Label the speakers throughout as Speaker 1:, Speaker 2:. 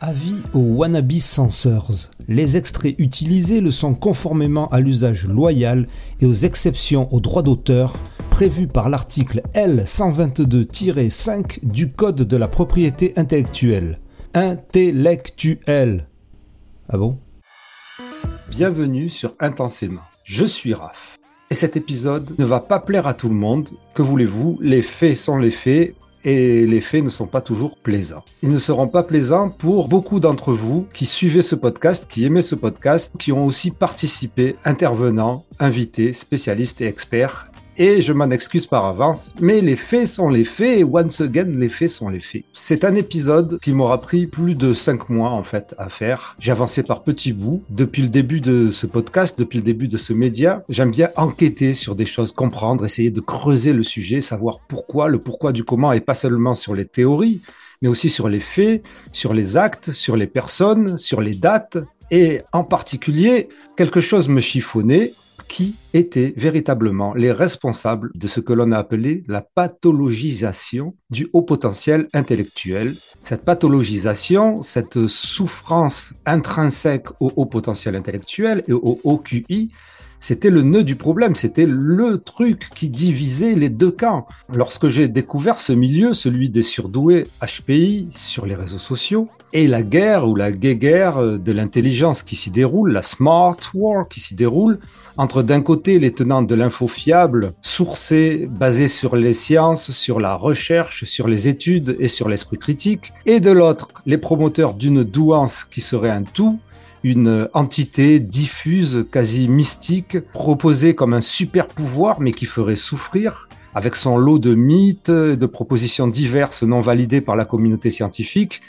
Speaker 1: Avis aux wannabe censors. Les extraits utilisés le sont conformément à l'usage loyal et aux exceptions aux droits d'auteur prévus par l'article L122-5 du Code de la propriété intellectuelle. Intellectuelle. Ah bon? Bienvenue sur Intensément. Je suis Raph. Et cet épisode ne va pas plaire à tout le monde. Que voulez-vous? Les faits sont les faits et les faits ne sont pas toujours plaisants. Ils ne seront pas plaisants pour beaucoup d'entre vous qui suivez ce podcast, qui aimez ce podcast, qui ont aussi participé, intervenants, invités, spécialistes et experts et je m'en excuse par avance, mais les faits sont les faits et once again, les faits sont les faits. C'est un épisode qui m'aura pris plus de cinq mois en fait à faire. J'ai avancé par petits bouts. Depuis le début de ce podcast, depuis le début de ce média, j'aime bien enquêter sur des choses, comprendre, essayer de creuser le sujet, savoir pourquoi, le pourquoi du comment et pas seulement sur les théories, mais aussi sur les faits, sur les actes, sur les personnes, sur les dates. Et en particulier, quelque chose me chiffonnait qui étaient véritablement les responsables de ce que l'on a appelé la pathologisation du haut potentiel intellectuel. Cette pathologisation, cette souffrance intrinsèque au haut potentiel intellectuel et au haut QI, c'était le nœud du problème, c'était le truc qui divisait les deux camps. Lorsque j'ai découvert ce milieu, celui des surdoués HPI sur les réseaux sociaux, et la guerre ou la guerre de l'intelligence qui s'y déroule, la smart war qui s'y déroule, entre d'un côté les tenants de l'info fiable, sourcée, basée sur les sciences, sur la recherche, sur les études et sur l'esprit critique, et de l'autre les promoteurs d'une douance qui serait un tout, une entité diffuse, quasi mystique, proposée comme un super pouvoir mais qui ferait souffrir, avec son lot de mythes, de propositions diverses non validées par la communauté scientifique,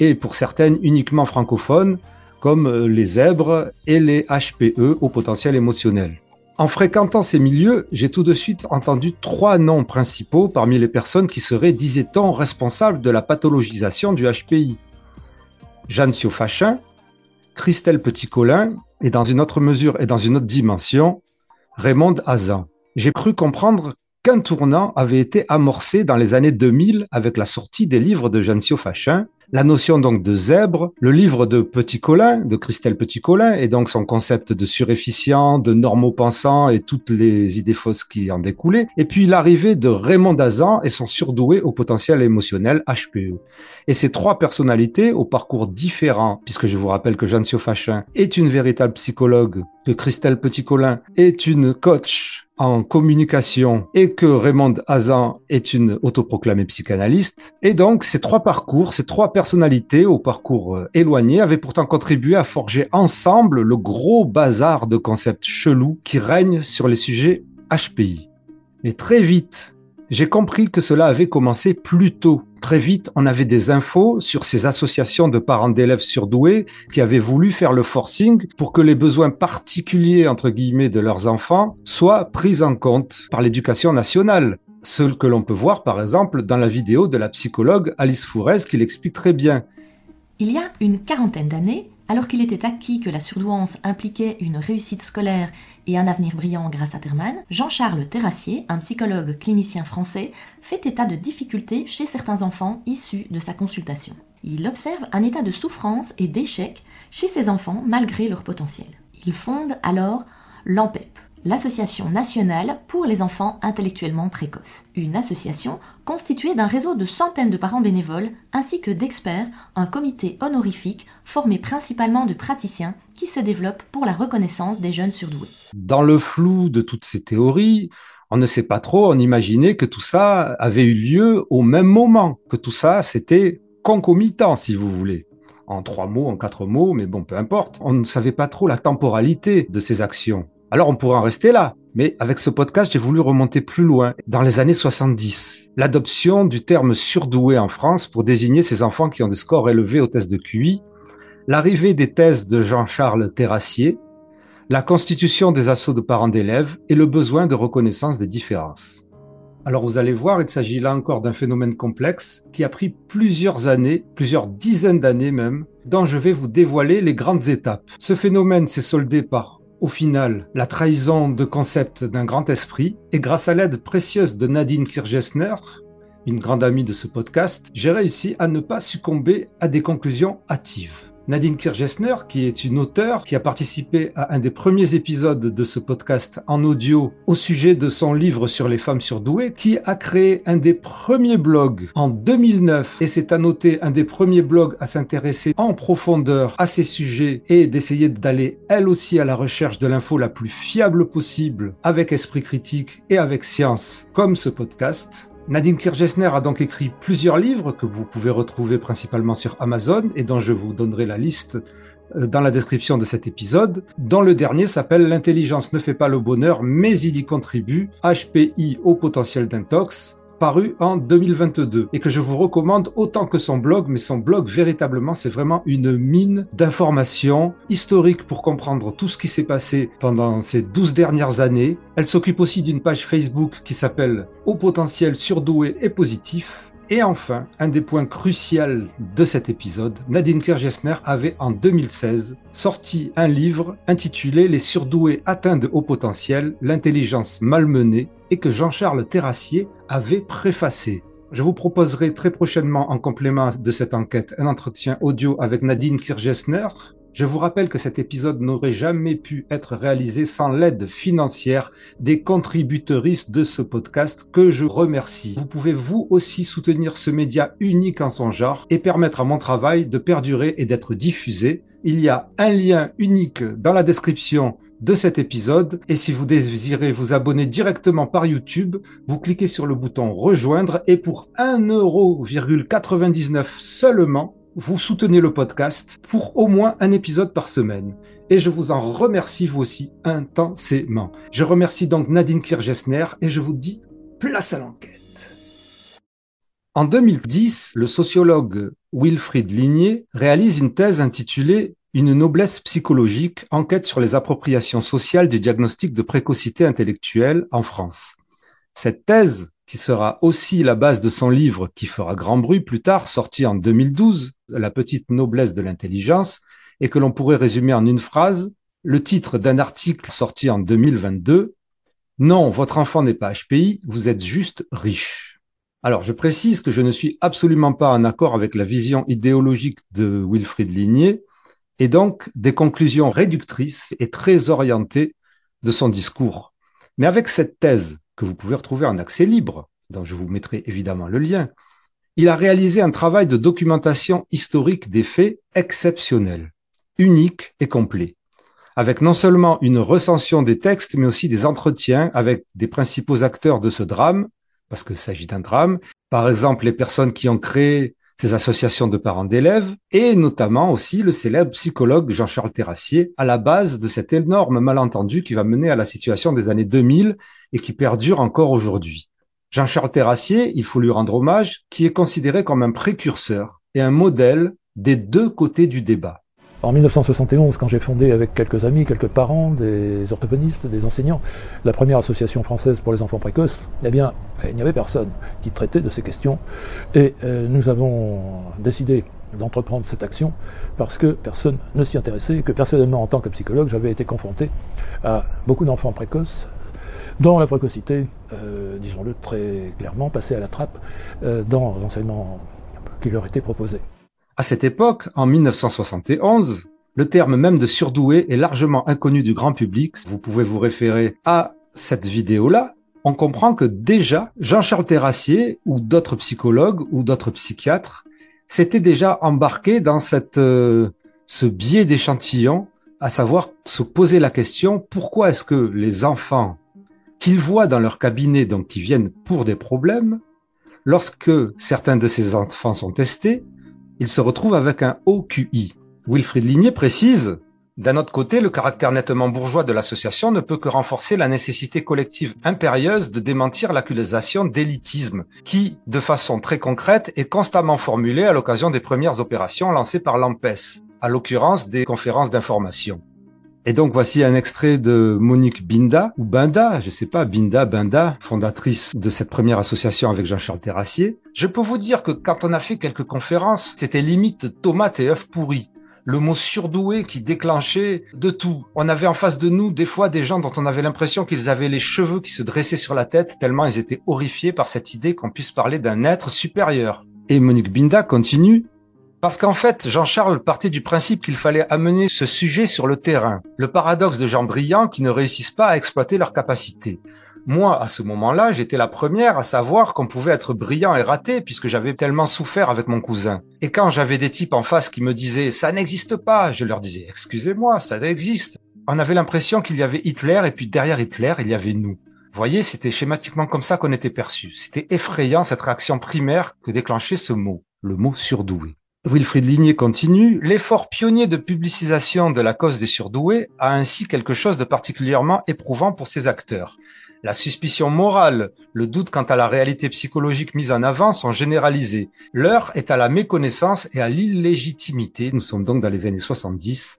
Speaker 1: et pour certaines uniquement francophones, comme les zèbres et les HPE au potentiel émotionnel. En fréquentant ces milieux, j'ai tout de suite entendu trois noms principaux parmi les personnes qui seraient, disait-on, responsables de la pathologisation du HPI. Jeanne Siofachin, Christelle Petit-Colin et dans une autre mesure et dans une autre dimension, Raymond Hazan. J'ai cru comprendre qu'un tournant avait été amorcé dans les années 2000 avec la sortie des livres de Jeanne Siofachin la notion donc de zèbre, le livre de Petit Colin, de Christelle Petit Colin, et donc son concept de surefficient, de normaux-pensant et toutes les idées fausses qui en découlaient, et puis l'arrivée de Raymond Dazan et son surdoué au potentiel émotionnel HPE. Et ces trois personnalités au parcours différent, puisque je vous rappelle que Jeanne Siofachin est une véritable psychologue, que Christelle Petit Colin est une coach en communication et que Raymond Hazan est une autoproclamée psychanalyste. Et donc, ces trois parcours, ces trois personnalités au parcours euh, éloigné avaient pourtant contribué à forger ensemble le gros bazar de concepts chelous qui règne sur les sujets HPI. Mais très vite, j'ai compris que cela avait commencé plus tôt. Très vite, on avait des infos sur ces associations de parents d'élèves surdoués qui avaient voulu faire le forcing pour que les besoins particuliers, entre guillemets, de leurs enfants soient pris en compte par l'éducation nationale. Ce que l'on peut voir, par exemple, dans la vidéo de la psychologue Alice Fourez qui l'explique très bien.
Speaker 2: Il y a une quarantaine d'années, alors qu'il était acquis que la surdouance impliquait une réussite scolaire et un avenir brillant grâce à Terman, Jean-Charles Terrassier, un psychologue clinicien français, fait état de difficultés chez certains enfants issus de sa consultation. Il observe un état de souffrance et d'échec chez ces enfants malgré leur potentiel. Il fonde alors l'AMPEP, l'Association nationale pour les enfants intellectuellement précoces, une association constituée d'un réseau de centaines de parents bénévoles ainsi que d'experts, un comité honorifique formé principalement de praticiens qui se développe pour la reconnaissance des jeunes surdoués.
Speaker 1: Dans le flou de toutes ces théories, on ne sait pas trop, on imaginait que tout ça avait eu lieu au même moment, que tout ça c'était concomitant si vous voulez en trois mots, en quatre mots, mais bon, peu importe. On ne savait pas trop la temporalité de ces actions. Alors on pourrait en rester là. Mais avec ce podcast, j'ai voulu remonter plus loin, dans les années 70. L'adoption du terme surdoué en France pour désigner ces enfants qui ont des scores élevés au test de QI, l'arrivée des thèses de Jean-Charles Terrassier, la constitution des assauts de parents d'élèves et le besoin de reconnaissance des différences. Alors vous allez voir, il s'agit là encore d'un phénomène complexe qui a pris plusieurs années, plusieurs dizaines d'années même, dont je vais vous dévoiler les grandes étapes. Ce phénomène s'est soldé par au final la trahison de concept d'un grand esprit, et grâce à l'aide précieuse de Nadine Kirchner, une grande amie de ce podcast, j'ai réussi à ne pas succomber à des conclusions hâtives. Nadine Kirchner, qui est une auteure qui a participé à un des premiers épisodes de ce podcast en audio au sujet de son livre sur les femmes surdouées, qui a créé un des premiers blogs en 2009 et c'est à un des premiers blogs à s'intéresser en profondeur à ces sujets et d'essayer d'aller elle aussi à la recherche de l'info la plus fiable possible avec esprit critique et avec science comme ce podcast. Nadine Kirchner a donc écrit plusieurs livres que vous pouvez retrouver principalement sur Amazon et dont je vous donnerai la liste euh, dans la description de cet épisode, dont le dernier s'appelle L'intelligence ne fait pas le bonheur, mais il y contribue, HPI au potentiel d'intox, paru en 2022 et que je vous recommande autant que son blog, mais son blog véritablement c'est vraiment une mine d'informations historiques pour comprendre tout ce qui s'est passé pendant ces 12 dernières années. Elle s'occupe aussi d'une page Facebook qui s'appelle Au potentiel surdoué et positif et enfin, un des points cruciaux de cet épisode, Nadine Kirchner avait en 2016 sorti un livre intitulé Les surdoués atteints de haut potentiel, l'intelligence malmenée, et que Jean-Charles Terrassier avait préfacé. Je vous proposerai très prochainement en complément de cette enquête un entretien audio avec Nadine Kirchner, je vous rappelle que cet épisode n'aurait jamais pu être réalisé sans l'aide financière des contributrices de ce podcast que je remercie. Vous pouvez vous aussi soutenir ce média unique en son genre et permettre à mon travail de perdurer et d'être diffusé. Il y a un lien unique dans la description de cet épisode et si vous désirez vous abonner directement par YouTube, vous cliquez sur le bouton rejoindre et pour 1,99€ seulement, vous soutenez le podcast pour au moins un épisode par semaine. Et je vous en remercie vous aussi intensément. Je remercie donc Nadine Kirchner et je vous dis place à l'enquête. En 2010, le sociologue Wilfried Ligné réalise une thèse intitulée Une noblesse psychologique, enquête sur les appropriations sociales du diagnostic de précocité intellectuelle en France. Cette thèse qui sera aussi la base de son livre qui fera grand bruit plus tard, sorti en 2012, La petite noblesse de l'intelligence, et que l'on pourrait résumer en une phrase, le titre d'un article sorti en 2022, Non, votre enfant n'est pas HPI, vous êtes juste riche. Alors, je précise que je ne suis absolument pas en accord avec la vision idéologique de Wilfried Ligné, et donc des conclusions réductrices et très orientées de son discours. Mais avec cette thèse, que vous pouvez retrouver en accès libre, dont je vous mettrai évidemment le lien, il a réalisé un travail de documentation historique des faits exceptionnel, unique et complet, avec non seulement une recension des textes, mais aussi des entretiens avec des principaux acteurs de ce drame, parce qu'il s'agit d'un drame, par exemple les personnes qui ont créé ces associations de parents d'élèves, et notamment aussi le célèbre psychologue Jean-Charles Terrassier, à la base de cet énorme malentendu qui va mener à la situation des années 2000 et qui perdure encore aujourd'hui. Jean-Charles Terrassier, il faut lui rendre hommage, qui est considéré comme un précurseur et un modèle des deux côtés du débat.
Speaker 3: En 1971, quand j'ai fondé avec quelques amis, quelques parents, des orthophonistes, des enseignants, la première association française pour les enfants précoces, eh bien, il n'y avait personne qui traitait de ces questions. Et euh, nous avons décidé d'entreprendre cette action parce que personne ne s'y intéressait et que personnellement, en tant que psychologue, j'avais été confronté à beaucoup d'enfants précoces dont la précocité, euh, disons-le très clairement, passait à la trappe euh, dans l'enseignement qui leur était proposé.
Speaker 1: À cette époque, en 1971, le terme même de surdoué est largement inconnu du grand public. Vous pouvez vous référer à cette vidéo-là. On comprend que déjà, Jean-Charles Terrassier ou d'autres psychologues ou d'autres psychiatres s'étaient déjà embarqués dans cette, euh, ce biais d'échantillon, à savoir se poser la question pourquoi est-ce que les enfants qu'ils voient dans leur cabinet, donc qui viennent pour des problèmes, lorsque certains de ces enfants sont testés, il se retrouve avec un OQI. Wilfried Ligné précise d'un autre côté, le caractère nettement bourgeois de l'association ne peut que renforcer la nécessité collective impérieuse de démentir l'accusation d'élitisme, qui, de façon très concrète, est constamment formulée à l'occasion des premières opérations lancées par l'AMPES, à l'occurrence des conférences d'information. Et donc voici un extrait de Monique Binda, ou Binda, je sais pas, Binda, Binda, fondatrice de cette première association avec Jean-Charles Terrassier. Je peux vous dire que quand on a fait quelques conférences, c'était limite tomates et œufs pourris. le mot surdoué qui déclenchait de tout. On avait en face de nous des fois des gens dont on avait l'impression qu'ils avaient les cheveux qui se dressaient sur la tête tellement ils étaient horrifiés par cette idée qu'on puisse parler d'un être supérieur. Et Monique Binda continue. Parce qu'en fait, Jean-Charles partait du principe qu'il fallait amener ce sujet sur le terrain. Le paradoxe de gens brillants qui ne réussissent pas à exploiter leurs capacités. Moi, à ce moment-là, j'étais la première à savoir qu'on pouvait être brillant et raté puisque j'avais tellement souffert avec mon cousin. Et quand j'avais des types en face qui me disaient ça n'existe pas, je leur disais excusez-moi, ça existe. On avait l'impression qu'il y avait Hitler et puis derrière Hitler, il y avait nous. Vous voyez, c'était schématiquement comme ça qu'on était perçu. C'était effrayant cette réaction primaire que déclenchait ce mot, le mot surdoué. Wilfried Ligné continue, l'effort pionnier de publicisation de la cause des surdoués a ainsi quelque chose de particulièrement éprouvant pour ses acteurs. La suspicion morale, le doute quant à la réalité psychologique mise en avant sont généralisés. L'heure est à la méconnaissance et à l'illégitimité. Nous sommes donc dans les années 70.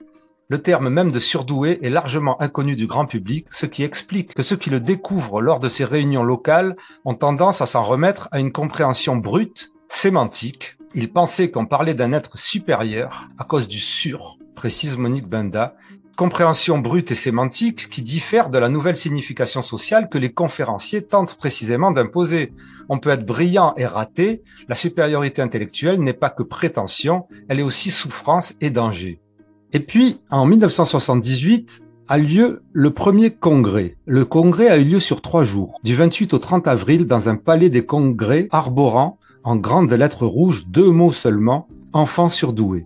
Speaker 1: Le terme même de surdoué est largement inconnu du grand public, ce qui explique que ceux qui le découvrent lors de ces réunions locales ont tendance à s'en remettre à une compréhension brute, sémantique. Ils pensaient qu'on parlait d'un être supérieur à cause du sur, précise Monique Benda, compréhension brute et sémantique qui diffère de la nouvelle signification sociale que les conférenciers tentent précisément d'imposer. On peut être brillant et raté, la supériorité intellectuelle n'est pas que prétention, elle est aussi souffrance et danger. Et puis, en 1978, a lieu le premier congrès. Le congrès a eu lieu sur trois jours, du 28 au 30 avril, dans un palais des congrès arborant, en grandes lettres rouges, deux mots seulement, enfants surdoués.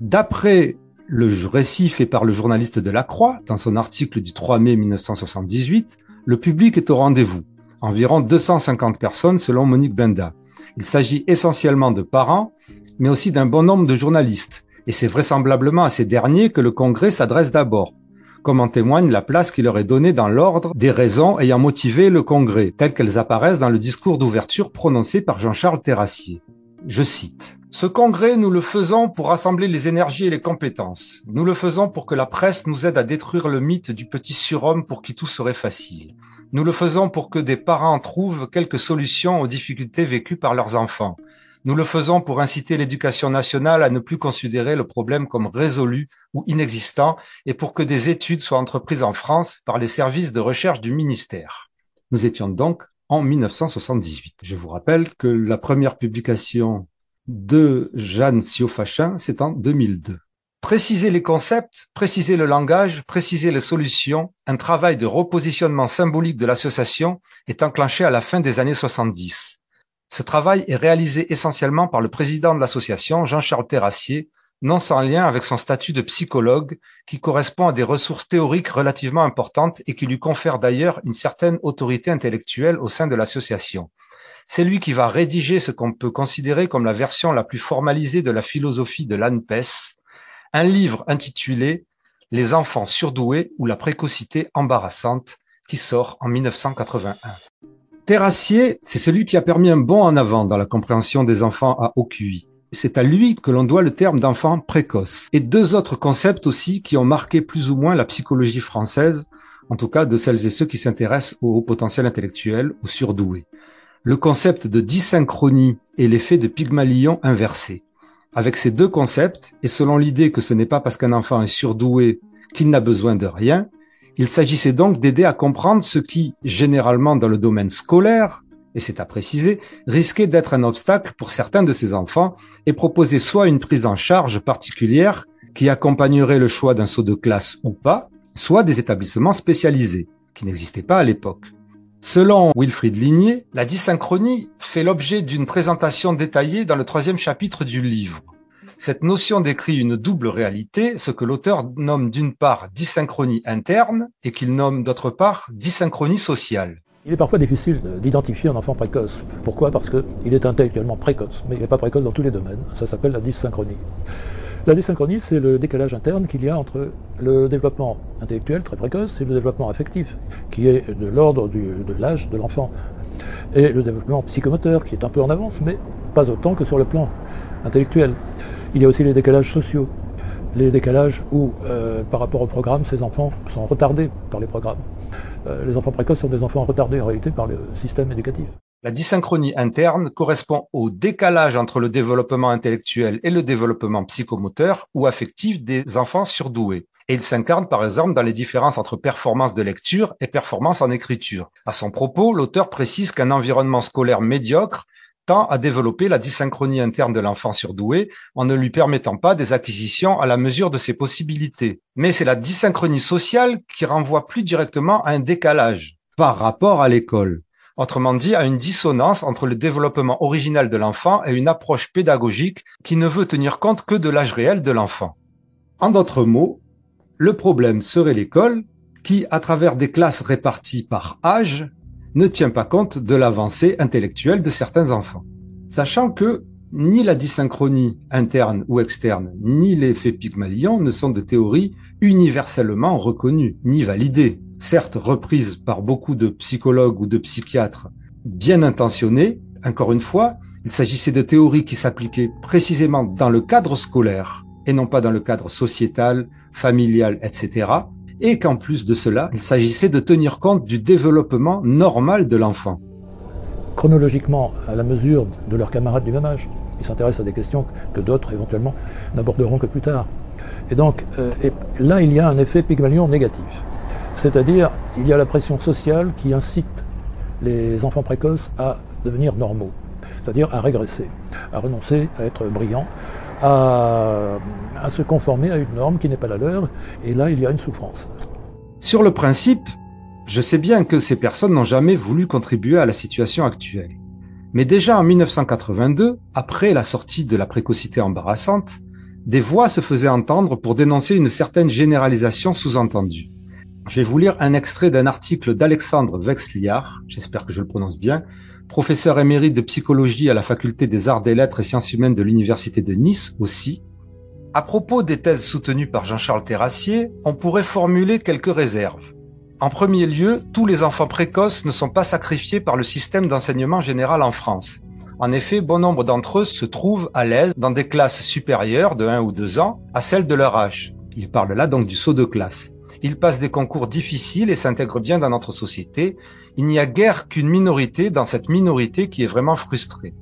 Speaker 1: D'après le récit fait par le journaliste de La Croix, dans son article du 3 mai 1978, le public est au rendez-vous. Environ 250 personnes selon Monique Benda. Il s'agit essentiellement de parents, mais aussi d'un bon nombre de journalistes. Et c'est vraisemblablement à ces derniers que le Congrès s'adresse d'abord, comme en témoigne la place qui leur est donnée dans l'ordre des raisons ayant motivé le Congrès, telles qu'elles apparaissent dans le discours d'ouverture prononcé par Jean-Charles Terrassier. Je cite. Ce congrès, nous le faisons pour rassembler les énergies et les compétences. Nous le faisons pour que la presse nous aide à détruire le mythe du petit surhomme pour qui tout serait facile. Nous le faisons pour que des parents trouvent quelques solutions aux difficultés vécues par leurs enfants. Nous le faisons pour inciter l'éducation nationale à ne plus considérer le problème comme résolu ou inexistant et pour que des études soient entreprises en France par les services de recherche du ministère. Nous étions donc en 1978. Je vous rappelle que la première publication de Jeanne Siofachin, c'est en 2002. Préciser les concepts, préciser le langage, préciser les solutions, un travail de repositionnement symbolique de l'association est enclenché à la fin des années 70. Ce travail est réalisé essentiellement par le président de l'association, Jean-Charles Terrassier, non sans lien avec son statut de psychologue, qui correspond à des ressources théoriques relativement importantes et qui lui confère d'ailleurs une certaine autorité intellectuelle au sein de l'association. C'est lui qui va rédiger ce qu'on peut considérer comme la version la plus formalisée de la philosophie de l'ANPES, un livre intitulé Les enfants surdoués ou la précocité embarrassante, qui sort en 1981. Terrassier, c'est celui qui a permis un bond en avant dans la compréhension des enfants à OQI. C'est à lui que l'on doit le terme d'enfant précoce. Et deux autres concepts aussi qui ont marqué plus ou moins la psychologie française, en tout cas de celles et ceux qui s'intéressent au potentiel intellectuel, aux surdoués le concept de dysynchronie et l'effet de Pygmalion inversé. Avec ces deux concepts, et selon l'idée que ce n'est pas parce qu'un enfant est surdoué qu'il n'a besoin de rien, il s'agissait donc d'aider à comprendre ce qui, généralement dans le domaine scolaire, et c'est à préciser, risquait d'être un obstacle pour certains de ces enfants et proposer soit une prise en charge particulière qui accompagnerait le choix d'un saut de classe ou pas, soit des établissements spécialisés, qui n'existaient pas à l'époque. Selon Wilfried Ligné, la dysynchronie fait l'objet d'une présentation détaillée dans le troisième chapitre du livre. Cette notion décrit une double réalité, ce que l'auteur nomme d'une part dysynchronie interne et qu'il nomme d'autre part dysynchronie sociale.
Speaker 3: Il est parfois difficile d'identifier un enfant précoce. Pourquoi? Parce qu'il est intellectuellement précoce, mais il n'est pas précoce dans tous les domaines. Ça s'appelle la dysynchronie. La dysynchronie, c'est le décalage interne qu'il y a entre le développement intellectuel très précoce et le développement affectif, qui est de l'ordre de l'âge de l'enfant, et le développement psychomoteur, qui est un peu en avance, mais pas autant que sur le plan intellectuel. Il y a aussi les décalages sociaux, les décalages où, euh, par rapport au programme, ces enfants sont retardés par les programmes. Euh, les enfants précoces sont des enfants retardés en réalité par le système éducatif.
Speaker 1: La dysynchronie interne correspond au décalage entre le développement intellectuel et le développement psychomoteur ou affectif des enfants surdoués. Et il s'incarne par exemple dans les différences entre performance de lecture et performance en écriture. À son propos, l'auteur précise qu'un environnement scolaire médiocre à développer la dysynchronie interne de l'enfant surdoué en ne lui permettant pas des acquisitions à la mesure de ses possibilités. Mais c'est la dysynchronie sociale qui renvoie plus directement à un décalage par rapport à l'école. Autrement dit, à une dissonance entre le développement original de l'enfant et une approche pédagogique qui ne veut tenir compte que de l'âge réel de l'enfant. En d'autres mots, le problème serait l'école qui, à travers des classes réparties par âge, ne tient pas compte de l'avancée intellectuelle de certains enfants. Sachant que ni la dysynchronie interne ou externe, ni l'effet Pygmalion ne sont de théories universellement reconnues, ni validées certes reprise par beaucoup de psychologues ou de psychiatres bien intentionnés, encore une fois, il s'agissait de théories qui s'appliquaient précisément dans le cadre scolaire et non pas dans le cadre sociétal, familial, etc. Et qu'en plus de cela, il s'agissait de tenir compte du développement normal de l'enfant.
Speaker 3: Chronologiquement, à la mesure de leurs camarades du même âge. Ils s'intéressent à des questions que d'autres éventuellement n'aborderont que plus tard. Et donc, euh, là, il y a un effet Pygmalion négatif. C'est-à-dire, il y a la pression sociale qui incite les enfants précoces à devenir normaux, c'est-à-dire à régresser, à renoncer à être brillants, à, se conformer à une norme qui n'est pas la leur, et là, il y a une souffrance.
Speaker 1: Sur le principe, je sais bien que ces personnes n'ont jamais voulu contribuer à la situation actuelle. Mais déjà en 1982, après la sortie de la précocité embarrassante, des voix se faisaient entendre pour dénoncer une certaine généralisation sous-entendue. Je vais vous lire un extrait d'un article d'Alexandre Vexliard, j'espère que je le prononce bien, professeur émérite de psychologie à la faculté des arts des lettres et sciences humaines de l'université de Nice aussi. À propos des thèses soutenues par Jean-Charles Terrassier, on pourrait formuler quelques réserves. En premier lieu, tous les enfants précoces ne sont pas sacrifiés par le système d'enseignement général en France. En effet, bon nombre d'entre eux se trouvent à l'aise dans des classes supérieures de 1 ou 2 ans à celles de leur âge. Il parle là donc du saut de classe. Ils passent des concours difficiles et s'intègrent bien dans notre société. Il n'y a guère qu'une minorité dans cette minorité qui est vraiment frustrée.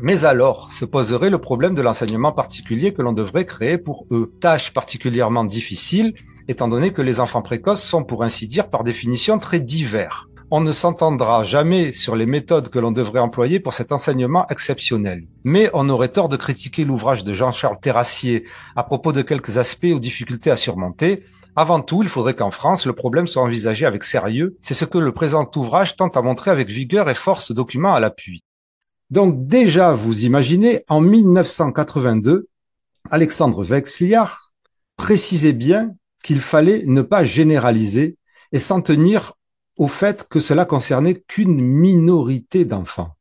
Speaker 1: Mais alors se poserait le problème de l'enseignement particulier que l'on devrait créer pour eux. Tâche particulièrement difficile, étant donné que les enfants précoces sont pour ainsi dire par définition très divers. On ne s'entendra jamais sur les méthodes que l'on devrait employer pour cet enseignement exceptionnel. Mais on aurait tort de critiquer l'ouvrage de Jean-Charles Terrassier à propos de quelques aspects ou difficultés à surmonter, avant tout, il faudrait qu'en France, le problème soit envisagé avec sérieux. C'est ce que le présent ouvrage tente à montrer avec vigueur et force documents à l'appui. Donc déjà, vous imaginez, en 1982, Alexandre Vexliard précisait bien qu'il fallait ne pas généraliser et s'en tenir au fait que cela concernait qu'une minorité d'enfants.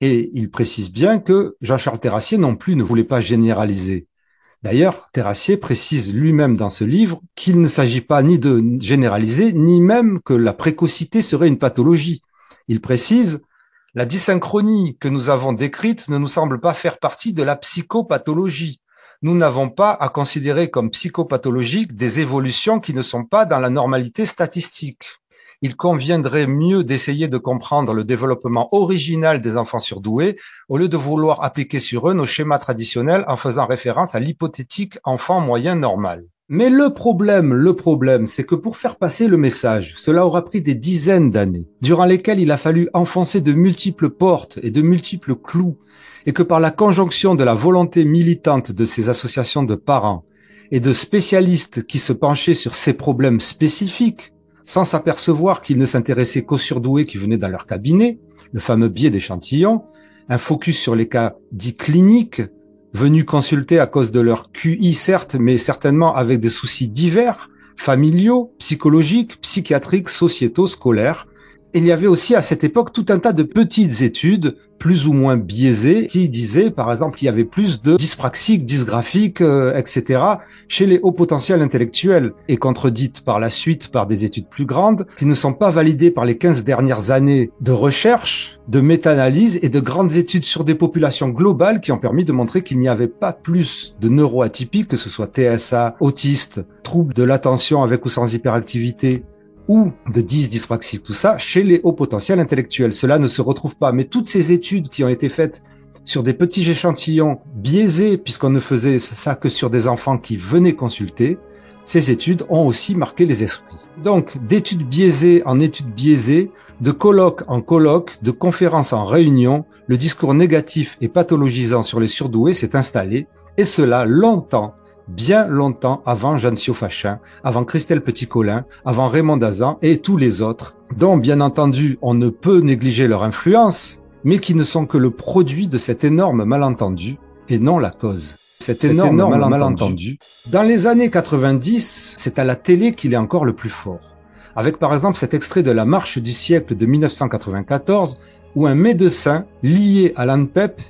Speaker 1: Et il précise bien que Jean-Charles Terrassier non plus ne voulait pas généraliser. D'ailleurs, Terrassier précise lui-même dans ce livre qu'il ne s'agit pas ni de généraliser, ni même que la précocité serait une pathologie. Il précise la dysynchronie que nous avons décrite ne nous semble pas faire partie de la psychopathologie. Nous n'avons pas à considérer comme psychopathologiques des évolutions qui ne sont pas dans la normalité statistique il conviendrait mieux d'essayer de comprendre le développement original des enfants surdoués au lieu de vouloir appliquer sur eux nos schémas traditionnels en faisant référence à l'hypothétique enfant moyen normal. Mais le problème, le problème, c'est que pour faire passer le message, cela aura pris des dizaines d'années, durant lesquelles il a fallu enfoncer de multiples portes et de multiples clous, et que par la conjonction de la volonté militante de ces associations de parents et de spécialistes qui se penchaient sur ces problèmes spécifiques, sans s'apercevoir qu'ils ne s'intéressaient qu'aux surdoués qui venaient dans leur cabinet, le fameux biais d'échantillon, un focus sur les cas dits cliniques, venus consulter à cause de leur QI certes, mais certainement avec des soucis divers, familiaux, psychologiques, psychiatriques, sociétaux, scolaires. il y avait aussi à cette époque tout un tas de petites études plus ou moins biaisé qui disait, par exemple, qu'il y avait plus de dyspraxiques, dysgraphiques, euh, etc. chez les hauts potentiels intellectuels et contredites par la suite par des études plus grandes qui ne sont pas validées par les 15 dernières années de recherche, de méta-analyse et de grandes études sur des populations globales qui ont permis de montrer qu'il n'y avait pas plus de neuroatypiques, que ce soit TSA, autistes, troubles de l'attention avec ou sans hyperactivité, ou de 10 dyspraxiques, tout ça, chez les hauts potentiels intellectuels. Cela ne se retrouve pas. Mais toutes ces études qui ont été faites sur des petits échantillons biaisés, puisqu'on ne faisait ça que sur des enfants qui venaient consulter, ces études ont aussi marqué les esprits. Donc, d'études biaisées en études biaisées, de colloque en colloque, de conférence en réunion, le discours négatif et pathologisant sur les surdoués s'est installé, et cela longtemps, bien longtemps avant Jeanne Fachin, avant Christelle Petit-Colin, avant Raymond Dazan et tous les autres, dont bien entendu on ne peut négliger leur influence, mais qui ne sont que le produit de cet énorme malentendu et non la cause. Cet énorme, malentendu. Dans les années 90, c'est à la télé qu'il est encore le plus fort. Avec par exemple cet extrait de La Marche du siècle de 1994, où un médecin lié à l'ANPEP,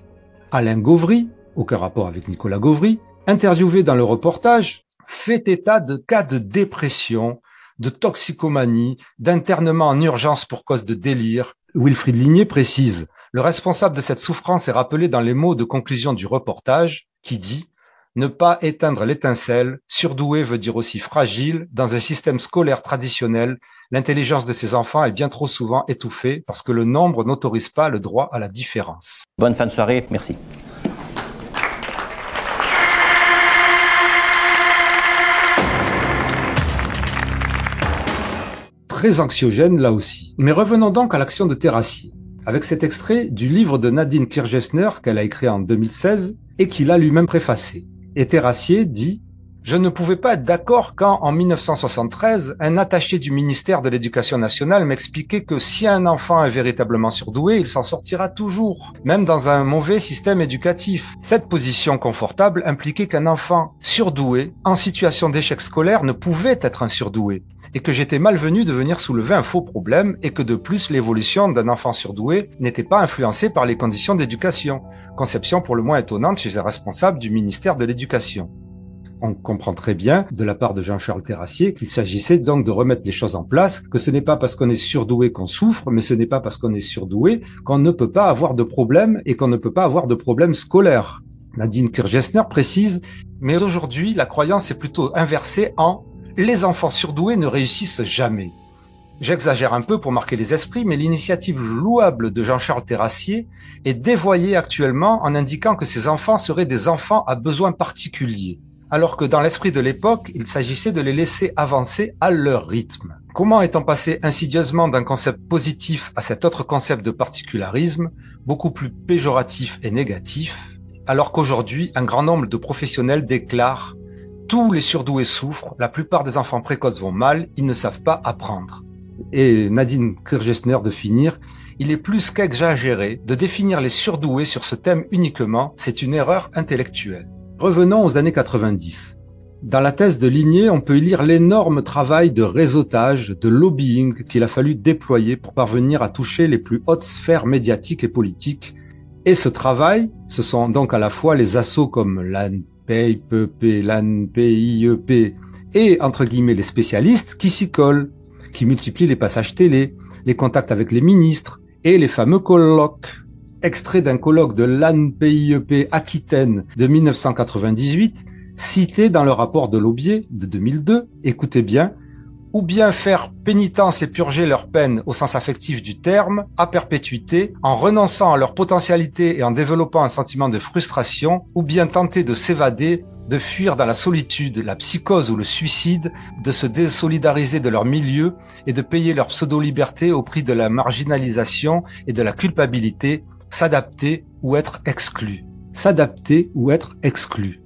Speaker 1: Alain Gauvry, aucun rapport avec Nicolas Gauvry, interviewé dans le reportage, fait état de cas de dépression, de toxicomanie, d'internement en urgence pour cause de délire. Wilfried Ligné précise le responsable de cette souffrance est rappelé dans les mots de conclusion du reportage qui dit ne pas éteindre l'étincelle, surdoué veut dire aussi fragile. Dans un système scolaire traditionnel, l'intelligence de ces enfants est bien trop souvent étouffée parce que le nombre n'autorise pas le droit à la différence.
Speaker 4: Bonne fin de soirée, merci.
Speaker 1: Très anxiogène là aussi. Mais revenons donc à l'action de Terrassier avec cet extrait du livre de Nadine Kirchgessner qu'elle a écrit en 2016 et qu'il a lui-même préfacé. Et Terrassier dit je ne pouvais pas être d'accord quand, en 1973, un attaché du ministère de l'Éducation nationale m'expliquait que si un enfant est véritablement surdoué, il s'en sortira toujours, même dans un mauvais système éducatif. Cette position confortable impliquait qu'un enfant surdoué, en situation d'échec scolaire, ne pouvait être un surdoué, et que j'étais malvenu de venir soulever un faux problème, et que de plus l'évolution d'un enfant surdoué n'était pas influencée par les conditions d'éducation, conception pour le moins étonnante chez un responsable du ministère de l'Éducation. On comprend très bien de la part de Jean-Charles Terrassier qu'il s'agissait donc de remettre les choses en place, que ce n'est pas parce qu'on est surdoué qu'on souffre, mais ce n'est pas parce qu'on est surdoué qu'on ne peut pas avoir de problème et qu'on ne peut pas avoir de problème scolaire. Nadine Kirchgessner précise, mais aujourd'hui, la croyance est plutôt inversée en les enfants surdoués ne réussissent jamais. J'exagère un peu pour marquer les esprits, mais l'initiative louable de Jean-Charles Terrassier est dévoyée actuellement en indiquant que ces enfants seraient des enfants à besoins particuliers alors que dans l'esprit de l'époque, il s'agissait de les laisser avancer à leur rythme. Comment est-on passé insidieusement d'un concept positif à cet autre concept de particularisme, beaucoup plus péjoratif et négatif, alors qu'aujourd'hui, un grand nombre de professionnels déclarent tous les surdoués souffrent, la plupart des enfants précoces vont mal, ils ne savent pas apprendre. Et Nadine Kirchgessner de finir, il est plus qu'exagéré de définir les surdoués sur ce thème uniquement, c'est une erreur intellectuelle. Revenons aux années 90. Dans la thèse de Ligné, on peut lire l'énorme travail de réseautage, de lobbying qu'il a fallu déployer pour parvenir à toucher les plus hautes sphères médiatiques et politiques. Et ce travail, ce sont donc à la fois les assauts comme l'ANPEP, l'ANPIEP et entre guillemets les spécialistes qui s'y collent, qui multiplient les passages télé, les contacts avec les ministres et les fameux colloques extrait d'un colloque de l'ANPIEP Aquitaine de 1998, cité dans le rapport de Laubier de 2002, écoutez bien, ou bien faire pénitence et purger leur peine au sens affectif du terme, à perpétuité, en renonçant à leur potentialité et en développant un sentiment de frustration, ou bien tenter de s'évader, de fuir dans la solitude, la psychose ou le suicide, de se désolidariser de leur milieu et de payer leur pseudo-liberté au prix de la marginalisation et de la culpabilité s'adapter ou être exclu. S'adapter ou être exclu.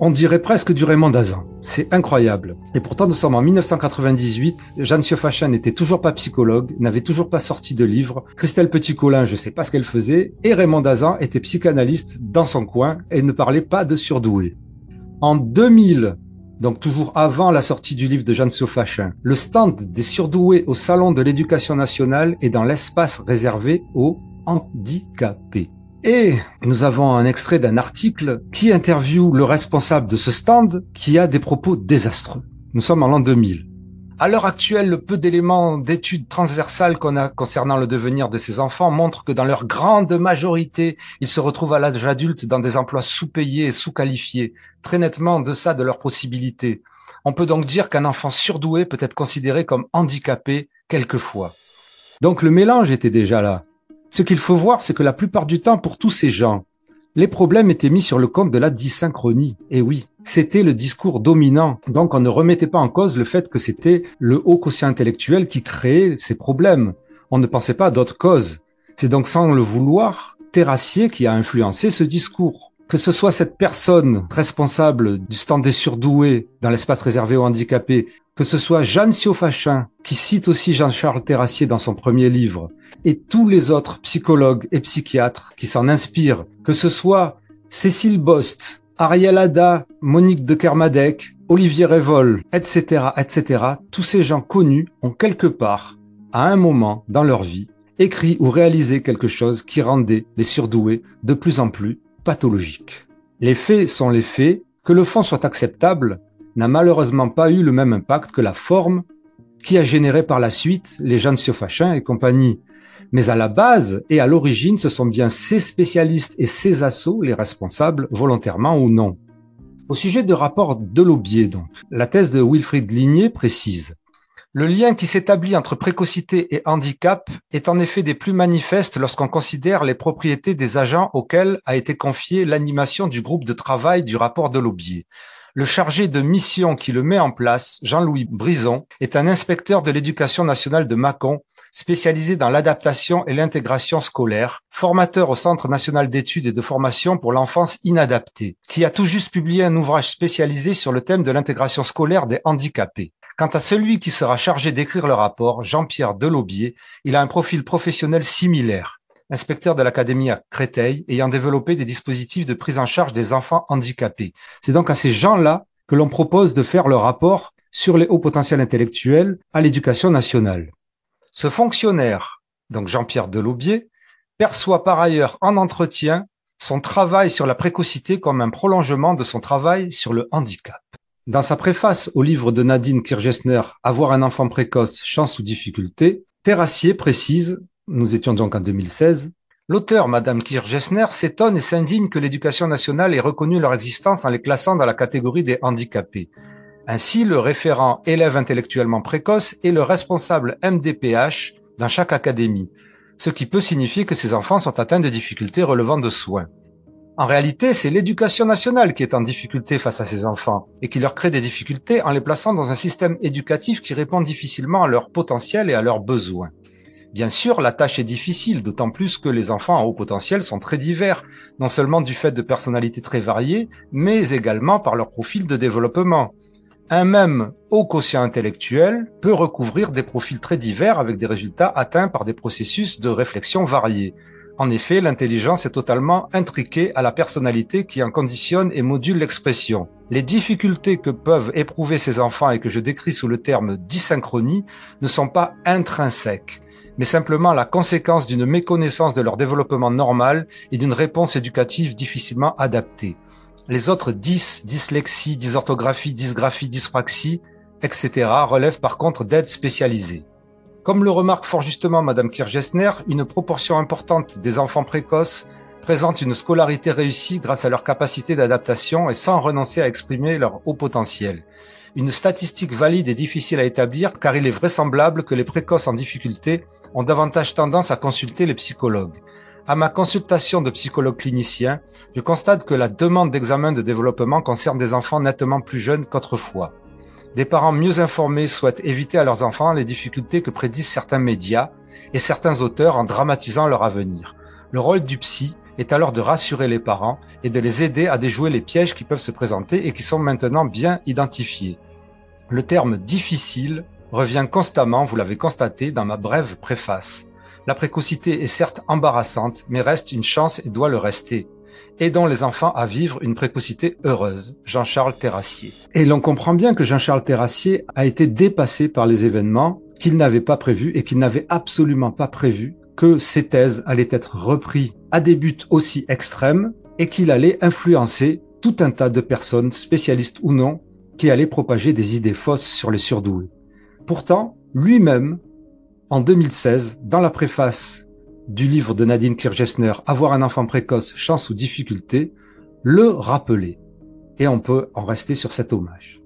Speaker 1: On dirait presque du Raymond Dazan. C'est incroyable. Et pourtant, nous sommes en 1998. Jeanne Siofachin n'était toujours pas psychologue, n'avait toujours pas sorti de livre. Christelle Petit-Colin, je sais pas ce qu'elle faisait. Et Raymond Dazan était psychanalyste dans son coin et ne parlait pas de surdoué. En 2000, donc toujours avant la sortie du livre de Jeanne Siofachin, le stand des surdoués au Salon de l'éducation nationale est dans l'espace réservé aux handicapés. Et nous avons un extrait d'un article qui interviewe le responsable de ce stand qui a des propos désastreux. Nous sommes en l'an 2000. À l'heure actuelle, le peu d'éléments d'études transversales qu'on a concernant le devenir de ces enfants montrent que dans leur grande majorité, ils se retrouvent à l'âge adulte dans des emplois sous-payés et sous-qualifiés, très nettement en deçà de leurs possibilités. On peut donc dire qu'un enfant surdoué peut être considéré comme handicapé quelquefois. Donc le mélange était déjà là. Ce qu'il faut voir, c'est que la plupart du temps, pour tous ces gens, les problèmes étaient mis sur le compte de la dysynchronie. Et oui, c'était le discours dominant. Donc on ne remettait pas en cause le fait que c'était le haut quotient intellectuel qui créait ces problèmes. On ne pensait pas à d'autres causes. C'est donc sans le vouloir Terrassier qui a influencé ce discours que ce soit cette personne responsable du stand des surdoués dans l'espace réservé aux handicapés, que ce soit Jeanne Siofachin, qui cite aussi Jean-Charles Terrassier dans son premier livre, et tous les autres psychologues et psychiatres qui s'en inspirent, que ce soit Cécile Bost, Ariel Ada, Monique de Kermadec, Olivier Révol, etc., etc., tous ces gens connus ont quelque part, à un moment dans leur vie, écrit ou réalisé quelque chose qui rendait les surdoués de plus en plus pathologique. Les faits sont les faits, que le fond soit acceptable n'a malheureusement pas eu le même impact que la forme qui a généré par la suite les Jean Siofachin et compagnie. Mais à la base et à l'origine, ce sont bien ces spécialistes et ces assauts les responsables, volontairement ou non. Au sujet de rapport de Laubier, donc, la thèse de Wilfried Ligné précise le lien qui s'établit entre précocité et handicap est en effet des plus manifestes lorsqu'on considère les propriétés des agents auxquels a été confiée l'animation du groupe de travail du rapport de l'Aubier. Le chargé de mission qui le met en place, Jean-Louis Brison, est un inspecteur de l'éducation nationale de Mâcon, spécialisé dans l'adaptation et l'intégration scolaire, formateur au Centre national d'études et de formation pour l'enfance inadaptée, qui a tout juste publié un ouvrage spécialisé sur le thème de l'intégration scolaire des handicapés. Quant à celui qui sera chargé d'écrire le rapport, Jean-Pierre Delaubier, il a un profil professionnel similaire. Inspecteur de l'Académie à Créteil, ayant développé des dispositifs de prise en charge des enfants handicapés. C'est donc à ces gens-là que l'on propose de faire le rapport sur les hauts potentiels intellectuels à l'éducation nationale. Ce fonctionnaire, donc Jean-Pierre Delaubier, perçoit par ailleurs en entretien son travail sur la précocité comme un prolongement de son travail sur le handicap. Dans sa préface au livre de Nadine Kirchner, Avoir un enfant précoce, chance ou difficulté, Terrassier précise, nous étions donc en 2016, L'auteur, Madame Kirchner, s'étonne et s'indigne que l'éducation nationale ait reconnu leur existence en les classant dans la catégorie des handicapés. Ainsi, le référent élève intellectuellement précoce est le responsable MDPH dans chaque académie, ce qui peut signifier que ces enfants sont atteints de difficultés relevant de soins. En réalité, c'est l'éducation nationale qui est en difficulté face à ces enfants et qui leur crée des difficultés en les plaçant dans un système éducatif qui répond difficilement à leur potentiel et à leurs besoins. Bien sûr, la tâche est difficile, d'autant plus que les enfants à haut potentiel sont très divers, non seulement du fait de personnalités très variées, mais également par leur profil de développement. Un même haut quotient intellectuel peut recouvrir des profils très divers avec des résultats atteints par des processus de réflexion variés. En effet, l'intelligence est totalement intriquée à la personnalité qui en conditionne et module l'expression. Les difficultés que peuvent éprouver ces enfants et que je décris sous le terme dysynchronie ne sont pas intrinsèques, mais simplement la conséquence d'une méconnaissance de leur développement normal et d'une réponse éducative difficilement adaptée. Les autres dys, dyslexie, dysorthographie, dysgraphie, dyspraxie, etc. relèvent par contre d'aides spécialisées. Comme le remarque fort justement Madame Kirchner, une proportion importante des enfants précoces présentent une scolarité réussie grâce à leur capacité d'adaptation et sans renoncer à exprimer leur haut potentiel. Une statistique valide est difficile à établir car il est vraisemblable que les précoces en difficulté ont davantage tendance à consulter les psychologues. À ma consultation de psychologue clinicien, je constate que la demande d'examen de développement concerne des enfants nettement plus jeunes qu'autrefois. Des parents mieux informés souhaitent éviter à leurs enfants les difficultés que prédisent certains médias et certains auteurs en dramatisant leur avenir. Le rôle du psy est alors de rassurer les parents et de les aider à déjouer les pièges qui peuvent se présenter et qui sont maintenant bien identifiés. Le terme difficile revient constamment, vous l'avez constaté dans ma brève préface. La précocité est certes embarrassante, mais reste une chance et doit le rester. Aidons les enfants à vivre une précocité heureuse. Jean-Charles Terrassier. Et l'on comprend bien que Jean-Charles Terrassier a été dépassé par les événements qu'il n'avait pas prévus et qu'il n'avait absolument pas prévu que ses thèses allaient être reprises à des buts aussi extrêmes et qu'il allait influencer tout un tas de personnes, spécialistes ou non, qui allaient propager des idées fausses sur les surdoués. Pourtant, lui-même, en 2016, dans la préface du livre de Nadine Kirchner, Avoir un enfant précoce, chance ou difficulté, le rappeler. Et on peut en rester sur cet hommage.